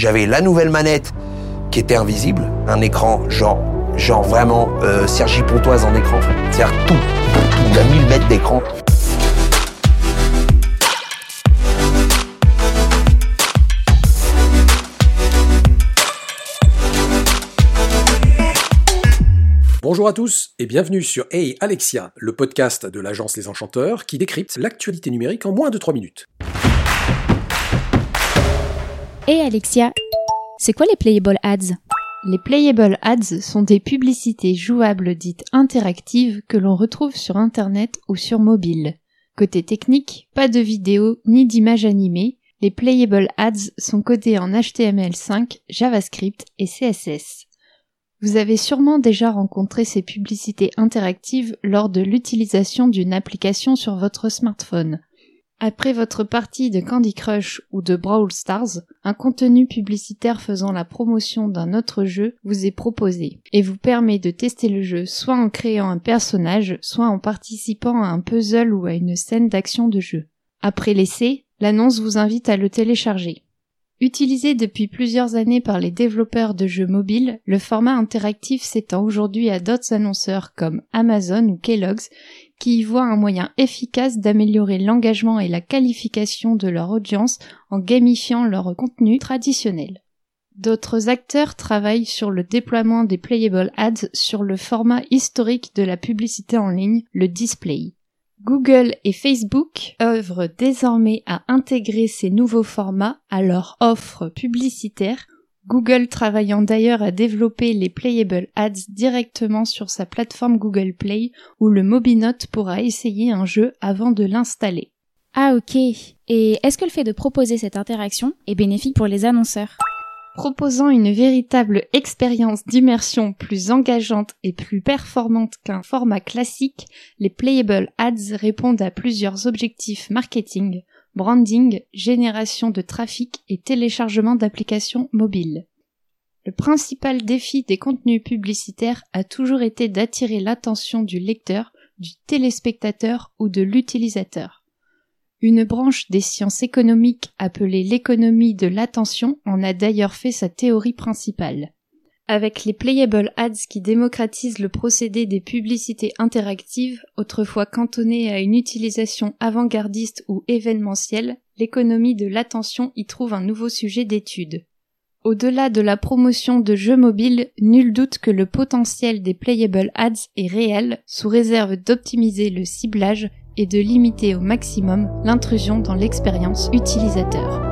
J'avais la nouvelle manette qui était invisible, un écran genre, genre vraiment euh, Sergi Pontoise en écran. C'est-à-dire tout, tout, à 1000 mètres d'écran. Bonjour à tous et bienvenue sur Hey Alexia, le podcast de l'agence Les Enchanteurs qui décrypte l'actualité numérique en moins de 3 minutes. Hey Alexia, c'est quoi les Playable Ads? Les Playable Ads sont des publicités jouables dites interactives que l'on retrouve sur Internet ou sur mobile. Côté technique, pas de vidéo ni d'images animées, les Playable Ads sont codés en HTML5, JavaScript et CSS. Vous avez sûrement déjà rencontré ces publicités interactives lors de l'utilisation d'une application sur votre smartphone. Après votre partie de Candy Crush ou de Brawl Stars, un contenu publicitaire faisant la promotion d'un autre jeu vous est proposé et vous permet de tester le jeu soit en créant un personnage, soit en participant à un puzzle ou à une scène d'action de jeu. Après l'essai, l'annonce vous invite à le télécharger. Utilisé depuis plusieurs années par les développeurs de jeux mobiles, le format interactif s'étend aujourd'hui à d'autres annonceurs comme Amazon ou Kellogg's qui y voient un moyen efficace d'améliorer l'engagement et la qualification de leur audience en gamifiant leur contenu traditionnel. D'autres acteurs travaillent sur le déploiement des playable ads sur le format historique de la publicité en ligne, le display. Google et Facebook œuvrent désormais à intégrer ces nouveaux formats à leur offre publicitaire, Google travaillant d'ailleurs à développer les Playable Ads directement sur sa plateforme Google Play où le Mobinote pourra essayer un jeu avant de l'installer. Ah ok. Et est-ce que le fait de proposer cette interaction est bénéfique pour les annonceurs? Proposant une véritable expérience d'immersion plus engageante et plus performante qu'un format classique, les Playable Ads répondent à plusieurs objectifs marketing, branding, génération de trafic et téléchargement d'applications mobiles. Le principal défi des contenus publicitaires a toujours été d'attirer l'attention du lecteur, du téléspectateur ou de l'utilisateur. Une branche des sciences économiques appelée l'économie de l'attention en a d'ailleurs fait sa théorie principale. Avec les playable ads qui démocratisent le procédé des publicités interactives, autrefois cantonnées à une utilisation avant-gardiste ou événementielle, l'économie de l'attention y trouve un nouveau sujet d'étude. Au-delà de la promotion de jeux mobiles, nul doute que le potentiel des playable ads est réel, sous réserve d'optimiser le ciblage et de limiter au maximum l'intrusion dans l'expérience utilisateur.